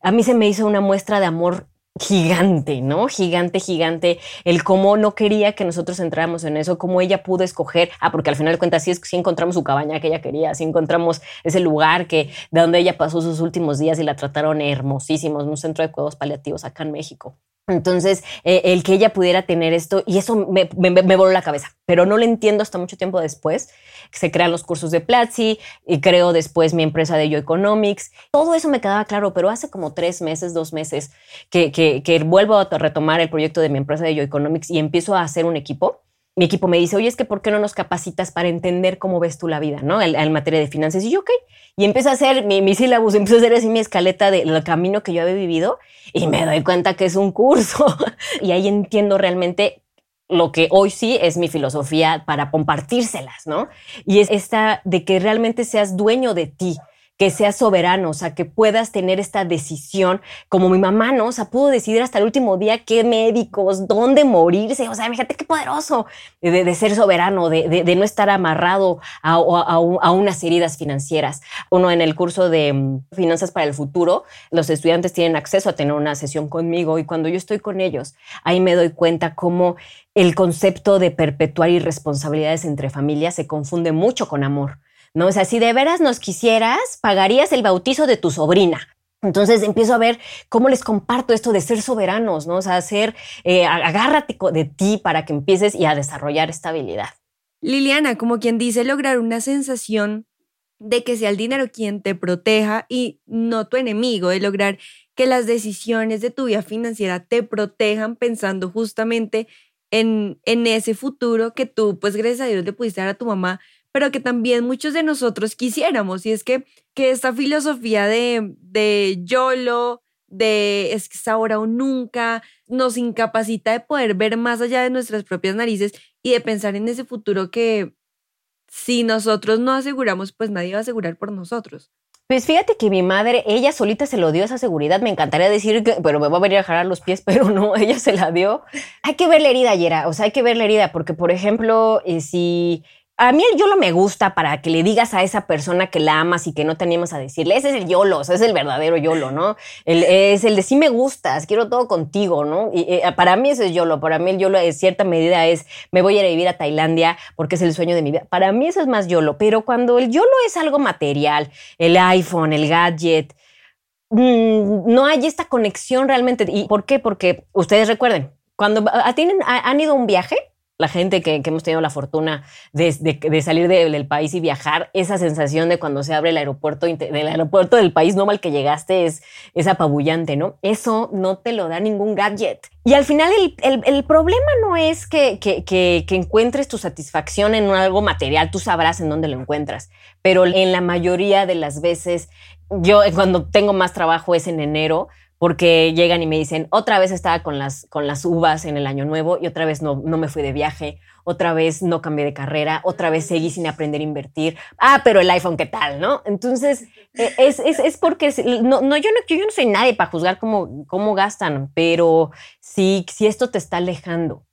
A mí se me hizo una muestra de amor gigante, ¿no? Gigante, gigante. El cómo no quería que nosotros entráramos en eso, cómo ella pudo escoger. Ah, porque al final de cuentas sí, sí encontramos su cabaña que ella quería, sí encontramos ese lugar que, de donde ella pasó sus últimos días y la trataron hermosísimos, un centro de cuidados paliativos acá en México. Entonces, eh, el que ella pudiera tener esto, y eso me, me, me, voló la cabeza, pero no lo entiendo hasta mucho tiempo después. Se crean los cursos de Platzi y creo después mi empresa de Yo Economics. Todo eso me quedaba claro, pero hace como tres meses, dos meses, que, que, que vuelvo a retomar el proyecto de mi empresa de Yo Economics y empiezo a hacer un equipo mi equipo me dice, oye, es que ¿por qué no nos capacitas para entender cómo ves tú la vida, ¿no? En, materia de finanzas. Y yo, ok. Y empiezo a hacer mi, mi sílabus, empiezo a hacer así mi escaleta del camino que yo había vivido y me doy cuenta que es un curso. y ahí entiendo realmente lo que hoy sí es mi filosofía para compartírselas, ¿no? Y es esta de que realmente seas dueño de ti, que seas soberano, o sea, que puedas tener esta decisión, como mi mamá, ¿no? O sea, pudo decidir hasta el último día qué médicos, dónde morirse, o sea, fíjate qué poderoso de, ser soberano, de, no estar amarrado a, a, unas heridas financieras. Uno en el curso de mm, Finanzas para el Futuro, los estudiantes tienen acceso a tener una sesión conmigo y cuando yo estoy con ellos, ahí me doy cuenta cómo el concepto de perpetuar irresponsabilidades entre familias se confunde mucho con amor. ¿No? O sea, si de veras nos quisieras, pagarías el bautizo de tu sobrina. Entonces empiezo a ver cómo les comparto esto de ser soberanos, ¿no? O sea, hacer, eh, agárrate de ti para que empieces y a desarrollar esta habilidad. Liliana, como quien dice, lograr una sensación de que sea el dinero quien te proteja y no tu enemigo, de lograr que las decisiones de tu vida financiera te protejan pensando justamente en, en ese futuro que tú, pues gracias a Dios, le pudiste dar a tu mamá, pero que también muchos de nosotros quisiéramos. Y es que, que esta filosofía de, de YOLO, de es que es ahora o nunca, nos incapacita de poder ver más allá de nuestras propias narices y de pensar en ese futuro que si nosotros no aseguramos, pues nadie va a asegurar por nosotros. Pues fíjate que mi madre, ella solita se lo dio esa seguridad. Me encantaría decir que, pero me va a venir a jalar los pies, pero no, ella se la dio. Hay que ver la herida, Yera. O sea, hay que ver la herida, porque, por ejemplo, eh, si a mí el YOLO me gusta para que le digas a esa persona que la amas y que no te animas a decirle, ese es el YOLO, ese es el verdadero YOLO, ¿no? El, es el de sí me gustas, quiero todo contigo, ¿no? Y, eh, para mí ese es YOLO, para mí el YOLO en cierta medida es, me voy a ir a vivir a Tailandia porque es el sueño de mi vida. Para mí eso es más YOLO, pero cuando el YOLO es algo material, el iPhone, el gadget, mm, no hay esta conexión realmente. ¿Y por qué? Porque ustedes recuerden, cuando tienen, han ido a un viaje, la gente que, hemos tenido la fortuna de, salir del país y viajar, esa sensación de cuando se abre el aeropuerto del aeropuerto del país no mal que llegaste es, es apabullante, ¿no? Eso no te lo da ningún gadget. Y al final el, problema no es que, que, encuentres tu satisfacción en algo material, tú sabrás en dónde lo encuentras, pero en la mayoría de las veces, yo cuando tengo más trabajo es en enero, porque llegan y me dicen, otra vez estaba con las, con las uvas en el año nuevo y otra vez no, no me fui de viaje, otra vez no cambié de carrera, otra vez seguí sin aprender a invertir. Ah, pero el iPhone, ¿qué tal? ¿No? Entonces, e, es, es, es porque no, no, yo no, yo no soy nadie para juzgar cómo, cómo gastan, pero si, si esto te está alejando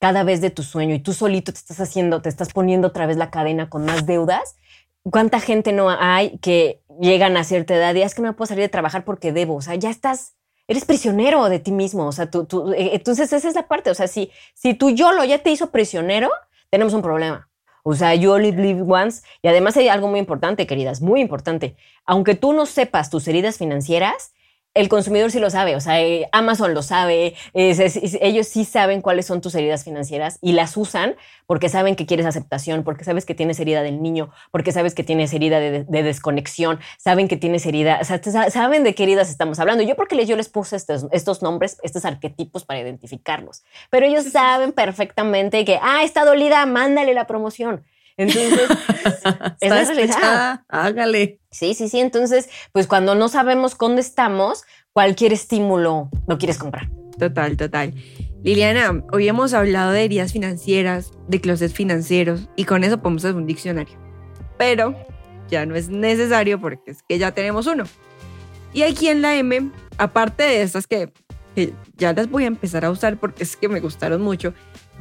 cada vez de tu sueño y tú solito te estás haciendo, te estás poniendo otra vez la cadena con más deudas, ¿cuánta gente no hay que llegan a cierta edad y es que no puedo salir de trabajar porque debo? O sea, ya estás, eres prisionero de ti mismo. O sea, tú, tú eh, entonces esa es la parte. O sea, si, si tu YOLO ya te hizo prisionero, tenemos un problema. O sea, you only live once. Y además hay algo muy importante, queridas, muy importante. Aunque tú no sepas tus heridas financieras, el consumidor sí lo sabe, o sea, eh, Amazon lo sabe, ellos sí saben cuáles son tus heridas financieras y las usan porque saben que quieres aceptación, porque sabes que tienes herida del niño, porque sabes que tienes herida de, desconexión, saben que tienes herida, o sea, saben de qué heridas estamos hablando. Yo porque yo les puse estos, estos nombres, estos arquetipos para identificarlos, pero ellos saben perfectamente que, ah, está dolida, mándale la promoción. Entonces, es la realidad. Hágale. Sí, sí, sí. Entonces, pues cuando no sabemos dónde estamos, cualquier estímulo lo quieres comprar. Total, total. Liliana, hoy hemos hablado de heridas financieras, de closets financieros, y con eso podemos hacer un diccionario. Pero ya no es necesario porque es que ya tenemos uno. Y aquí en la M, aparte de estas que, que ya las voy a empezar a usar porque es que me gustaron mucho,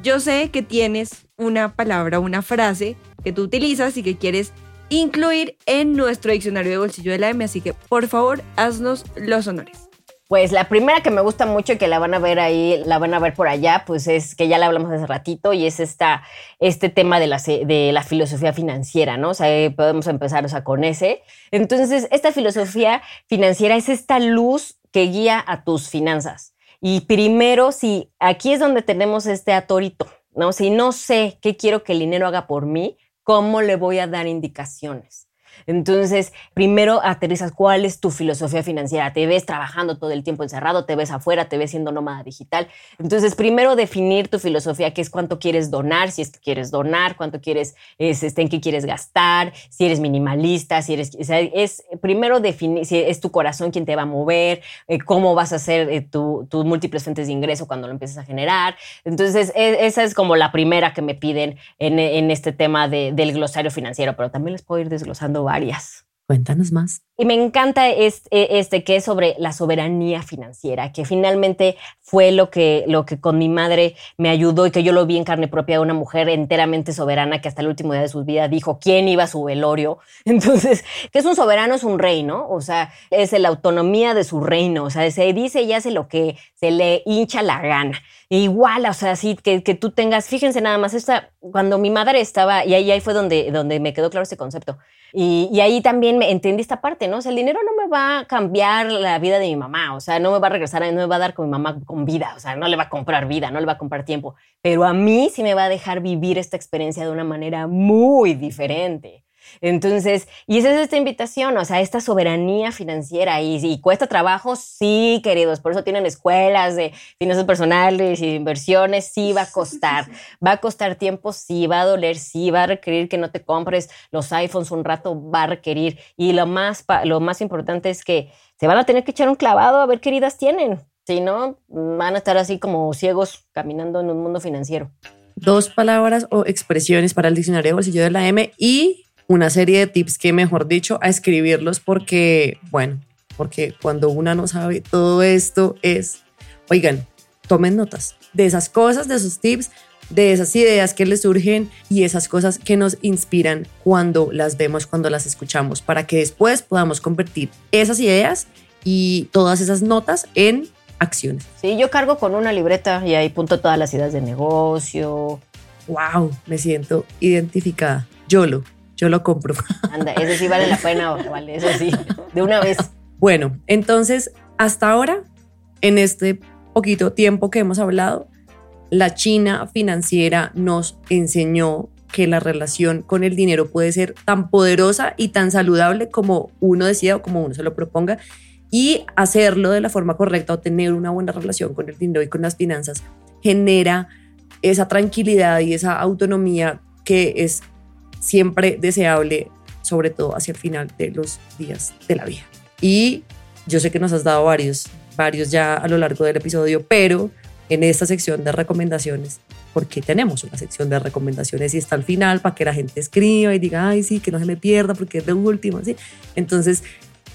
yo sé que tienes una palabra, una frase que tú utilizas y que quieres incluir en nuestro diccionario de bolsillo de la M, así que por favor haznos los honores. Pues la primera que me gusta mucho y que la van a ver ahí, la van a ver por allá, pues es que ya la hablamos hace ratito y es esta, este tema de la, de la filosofía financiera, ¿no? O sea, eh, podemos empezar o sea, con ese. Entonces, esta filosofía financiera es esta luz que guía a tus finanzas. Y primero, si aquí es donde tenemos este atorito, ¿no? Si no sé qué quiero que el dinero haga por mí, ¿cómo le voy a dar indicaciones? Entonces, primero aterrizas cuál es tu filosofía financiera. Te ves trabajando todo el tiempo encerrado, te ves afuera, te ves siendo nómada digital. Entonces, primero definir tu filosofía, que es cuánto quieres donar, si es que quieres donar, cuánto quieres, es, este, en qué quieres gastar, si eres minimalista, si eres, es primero definir si es tu corazón quien te va a mover, eh, cómo vas a hacer eh, tu- tus múltiples fuentes de ingreso cuando lo empieces a generar. Entonces, e- esa es como la primera que me piden en, este tema de- del glosario financiero, pero también les puedo ir desglosando Cuéntanos más. Y me encanta este, este que es sobre la soberanía financiera, que finalmente fue lo que, lo que con mi madre me ayudó y que yo lo vi en carne propia de una mujer enteramente soberana que hasta el último día de su vida dijo quién iba a su velorio. Entonces, que es un soberano, es un rey, ¿no? O sea, es la autonomía de su reino. O sea, se dice y hace lo que se le hincha la gana. E igual, o sea, así que, que tú tengas, fíjense nada más, esta, cuando mi madre estaba, y ahí, ahí fue donde, donde me quedó claro este concepto. Y, y ahí también me entendí esta parte, ¿no? El dinero no me va a cambiar la vida de mi mamá, o sea, no me va a regresar, no me va a dar con mi mamá con vida, o sea, no le va a comprar vida, no le va a comprar tiempo, pero a mí sí me va a dejar vivir esta experiencia de una manera muy diferente. Entonces, y esa es esta invitación, o sea, esta soberanía financiera y, y cuesta trabajo, sí, queridos, por eso tienen escuelas de finanzas personales y de inversiones, sí va a costar, va a costar tiempo, sí, va a doler, sí, va a requerir que no te compres los iPhones un rato, va a requerir, y lo más, lo más importante es que se van a tener que echar un clavado a ver qué heridas tienen, si no, van a estar así como ciegos caminando en un mundo financiero. Dos palabras o expresiones para el diccionario de bolsillo de la M y una serie de tips que, mejor dicho, a escribirlos porque, bueno, porque cuando una no sabe todo esto es, oigan, tomen notas de esas cosas, de esos tips, de esas ideas que les surgen y esas cosas que nos inspiran cuando las vemos, cuando las escuchamos, para que después podamos convertir esas ideas y todas esas notas en acciones. Sí, yo cargo con una libreta y ahí punto todas las ideas de negocio. Wow, me siento identificada. Yo lo, yo lo compro. Anda, ese sí vale la pena, vale, eso sí, de una vez. Bueno, entonces, hasta ahora, en este poquito tiempo que hemos hablado, la China financiera nos enseñó que la relación con el dinero puede ser tan poderosa y tan saludable como uno decida o como uno se lo proponga y hacerlo de la forma correcta o tener una buena relación con el dinero y con las finanzas genera esa tranquilidad y esa autonomía que es siempre deseable, sobre todo hacia el final de los días de la vida. Y yo sé que nos has dado varios, varios ya a lo largo del episodio, pero en esta sección de recomendaciones, porque tenemos una sección de recomendaciones y está al final para que la gente escriba y diga, ay, sí, que no se me pierda porque es de último, ¿sí? Entonces,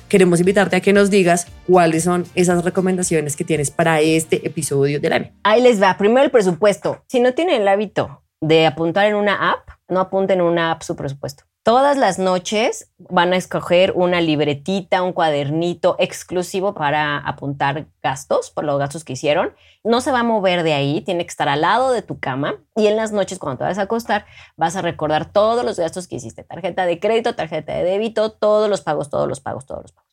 queremos invitarte a que nos digas cuáles son esas recomendaciones que tienes para este episodio del año. Ahí les va. Primero el presupuesto. Si no tienen el hábito de apuntar en una app, no apunten en una app su presupuesto. Todas las noches van a escoger una libretita, un cuadernito exclusivo para apuntar gastos por los gastos que hicieron. No se va a mover de ahí, tiene que estar al lado de tu cama y en las noches cuando te vas a acostar vas a recordar todos los gastos que hiciste. Tarjeta de crédito, tarjeta de débito, todos los pagos, todos los pagos, todos los pagos.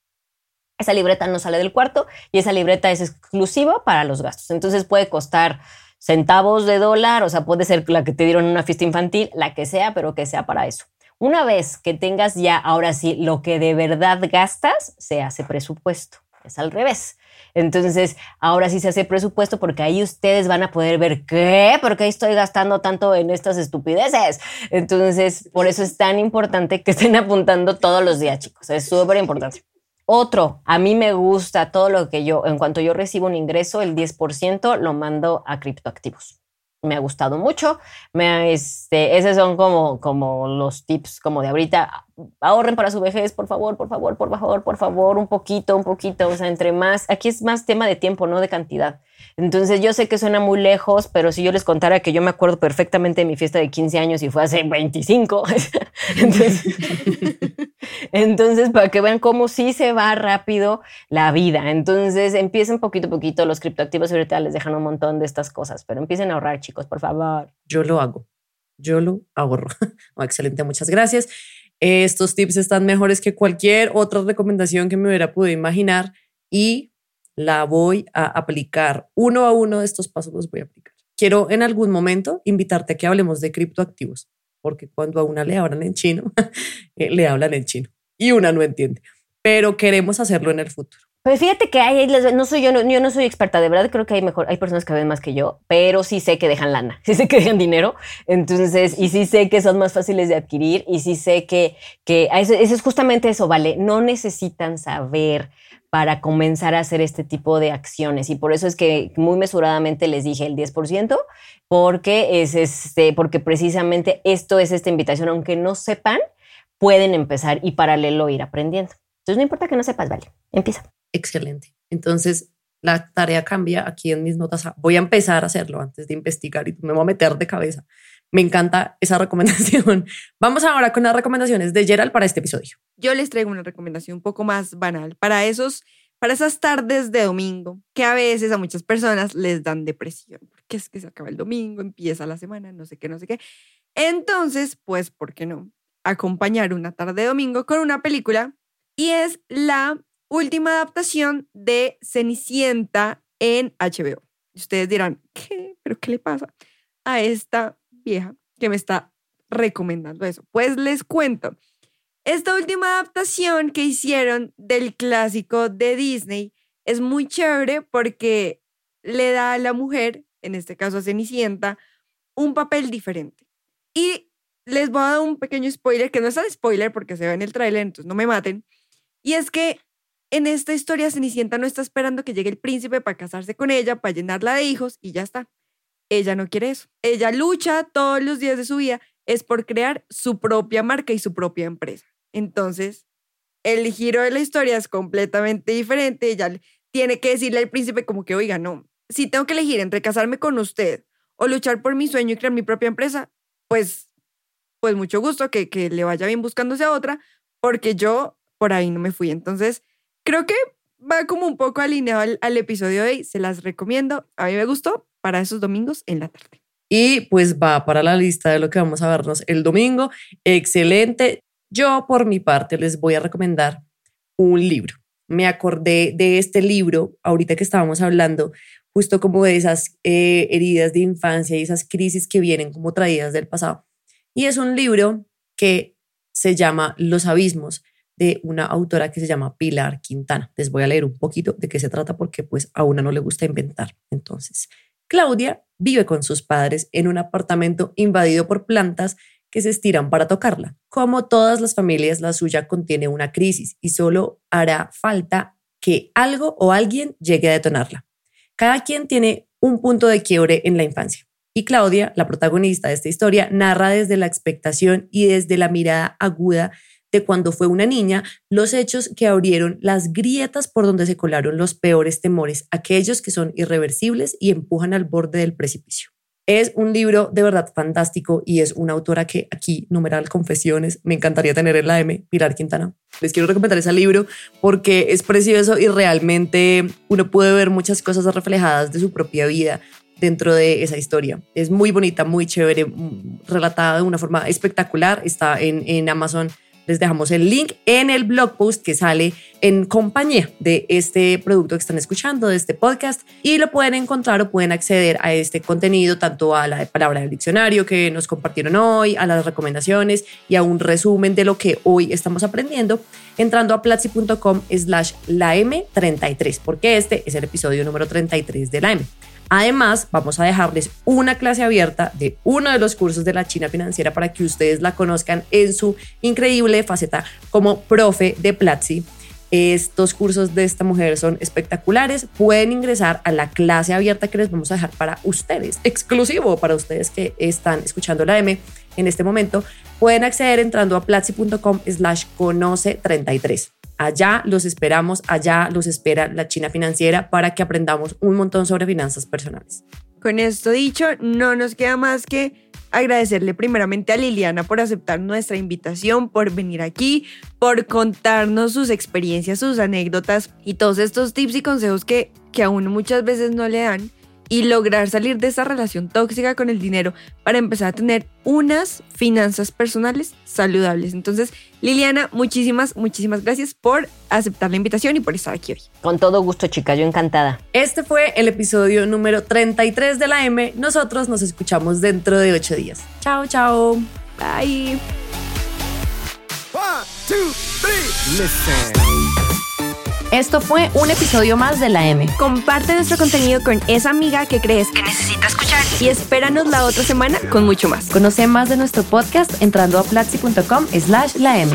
Esa libreta no sale del cuarto y esa libreta es exclusiva para los gastos. Entonces puede costar centavos de dólar, o sea, puede ser la que te dieron en una fiesta infantil, la que sea, pero que sea para eso. Una vez que tengas ya, ahora sí, lo que de verdad gastas, se hace presupuesto. Es al revés. Entonces, ahora sí se hace presupuesto porque ahí ustedes van a poder ver qué, por qué estoy gastando tanto en estas estupideces. Entonces, por eso es tan importante que estén apuntando todos los días, chicos. Es súper importante. Otro, a mí me gusta todo lo que yo, en cuanto yo recibo un ingreso, el 10% lo mando a criptoactivos. Me ha gustado mucho. Me, este, esos son como, como los tips como de ahorita. Ahorren para su vejez, por favor, por favor, por favor, por favor, un poquito, un poquito. O sea, entre más, aquí es más tema de tiempo, no de cantidad. Entonces yo sé que suena muy lejos, pero si yo les contara que yo me acuerdo perfectamente de mi fiesta de 15 años y fue hace 25, Entonces, entonces, para que vean cómo sí se va rápido la vida. Entonces, empiecen poquito a poquito. Los criptoactivos ahorita les dejan un montón de estas cosas, pero empiecen a ahorrar, chicos, por favor. Yo lo hago. Yo lo ahorro. Oh, excelente, muchas gracias. Estos tips están mejores que cualquier otra recomendación que me hubiera podido imaginar y la voy a aplicar. Uno a uno de estos pasos los voy a aplicar. Quiero en algún momento invitarte a que hablemos de criptoactivos, porque cuando a una le hablan en chino, eh, le hablan en chino y una no entiende, pero queremos hacerlo en el futuro. Pues fíjate que hay, no soy yo, no, yo no soy experta, de verdad creo que hay mejor, hay personas que ven más que yo, pero sí sé que dejan lana, sí sé que dejan dinero, entonces, y sí sé que son más fáciles de adquirir, y sí sé que, que eso, eso es justamente eso, ¿vale? No necesitan saber para comenzar a hacer este tipo de acciones. Y por eso es que muy mesuradamente les dije el 10%, porque es este, porque precisamente esto es esta invitación, aunque no sepan, pueden empezar y paralelo ir aprendiendo. Entonces no importa que no sepas, vale, empieza. Excelente. Entonces la tarea cambia aquí en mis notas. Voy a empezar a hacerlo antes de investigar y me voy a meter de cabeza. Me encanta esa recomendación. Vamos ahora con las recomendaciones de Gerald para este episodio. Yo les traigo una recomendación un poco más banal para esos para esas tardes de domingo que a veces a muchas personas les dan depresión, porque es que se acaba el domingo, empieza la semana, no sé qué, no sé qué. Entonces, pues, ¿por qué no? Acompañar una tarde de domingo con una película y es la última adaptación de Cenicienta en HBO. Ustedes dirán, ¿qué? ¿Pero qué le pasa a esta vieja que me está recomendando eso. Pues les cuento. Esta última adaptación que hicieron del clásico de Disney es muy chévere porque le da a la mujer, en este caso a Cenicienta, un papel diferente. Y les voy a dar un pequeño spoiler, que no es tan spoiler porque se ve en el tráiler, entonces no me maten. Y es que en esta historia Cenicienta no está esperando que llegue el príncipe para casarse con ella, para llenarla de hijos y ya está. Ella no quiere eso. Ella lucha todos los días de su vida es por crear su propia marca y su propia empresa. Entonces, el giro de la historia es completamente diferente. Ella tiene que decirle al príncipe como que, oiga, no, si tengo que elegir entre casarme con usted o luchar por mi sueño y crear mi propia empresa, pues, pues mucho gusto que, que le vaya bien buscándose a otra, porque yo por ahí no me fui. Entonces, creo que va como un poco alineado al, episodio de hoy. Se las recomiendo. A mí me gustó para esos domingos en la tarde. Y pues va para la lista de lo que vamos a vernos el domingo. Excelente. Yo por mi parte les voy a recomendar un libro. Me acordé de este libro ahorita que estábamos hablando justo como de esas eh, heridas de infancia y esas crisis que vienen como traídas del pasado. Y es un libro que se llama Los Abismos de una autora que se llama Pilar Quintana. Les voy a leer un poquito de qué se trata porque pues a una no le gusta inventar. Entonces, Claudia vive con sus padres en un apartamento invadido por plantas que se estiran para tocarla. Como todas las familias, la suya contiene una crisis y solo hará falta que algo o alguien llegue a detonarla. Cada quien tiene un punto de quiebre en la infancia. Y Claudia, la protagonista de esta historia, narra desde la expectación y desde la mirada aguda cuando fue una niña, los hechos que abrieron las grietas por donde se colaron los peores temores, aquellos que son irreversibles y empujan al borde del precipicio. Es un libro de verdad fantástico y es una autora que aquí, numeral confesiones, me encantaría tener en la M, Pilar Quintana. Les quiero recomendar ese libro porque es precioso y realmente uno puede ver muchas cosas reflejadas de su propia vida dentro de esa historia. Es muy bonita, muy chévere, mm, relatada de una forma espectacular. Está en, en Amazon les dejamos el link en el blog post que sale en compañía de este producto que están escuchando, de este podcast, y lo pueden encontrar o pueden acceder a este contenido, tanto a la palabra del diccionario que nos compartieron hoy, a las recomendaciones y a un resumen de lo que hoy estamos aprendiendo, entrando a platzi.com slash la M33, porque este es el episodio número 33 de la M. Además, vamos a dejarles una clase abierta de uno de los cursos de la China financiera para que ustedes la conozcan en su increíble faceta como profe de Platzi. Estos cursos de esta mujer son espectaculares. Pueden ingresar a la clase abierta que les vamos a dejar para ustedes, exclusivo para ustedes que están escuchando la M en este momento. Pueden acceder entrando a platzi.com slash conoce 33. Allá los esperamos, allá los espera la China financiera para que aprendamos un montón sobre finanzas personales. Con esto dicho, no nos queda más que agradecerle primeramente a Liliana por aceptar nuestra invitación, por venir aquí, por contarnos sus experiencias, sus anécdotas y todos estos tips y consejos que, que a muchas veces no le dan y lograr salir de esa relación tóxica con el dinero para empezar a tener unas finanzas personales saludables. Entonces, Liliana, muchísimas, muchísimas gracias por aceptar la invitación y por estar aquí hoy. Con todo gusto, chica, yo encantada. Este fue el episodio número 33 de la M. Nosotros nos escuchamos dentro de ocho días. Chao, chao. Bye. One, two, three. Listen. Esto fue un episodio más de la M. Comparte nuestro contenido con esa amiga que crees que necesita escuchar y espéranos la otra semana con mucho más. Conoce más de nuestro podcast entrando a platzi.com slash la M.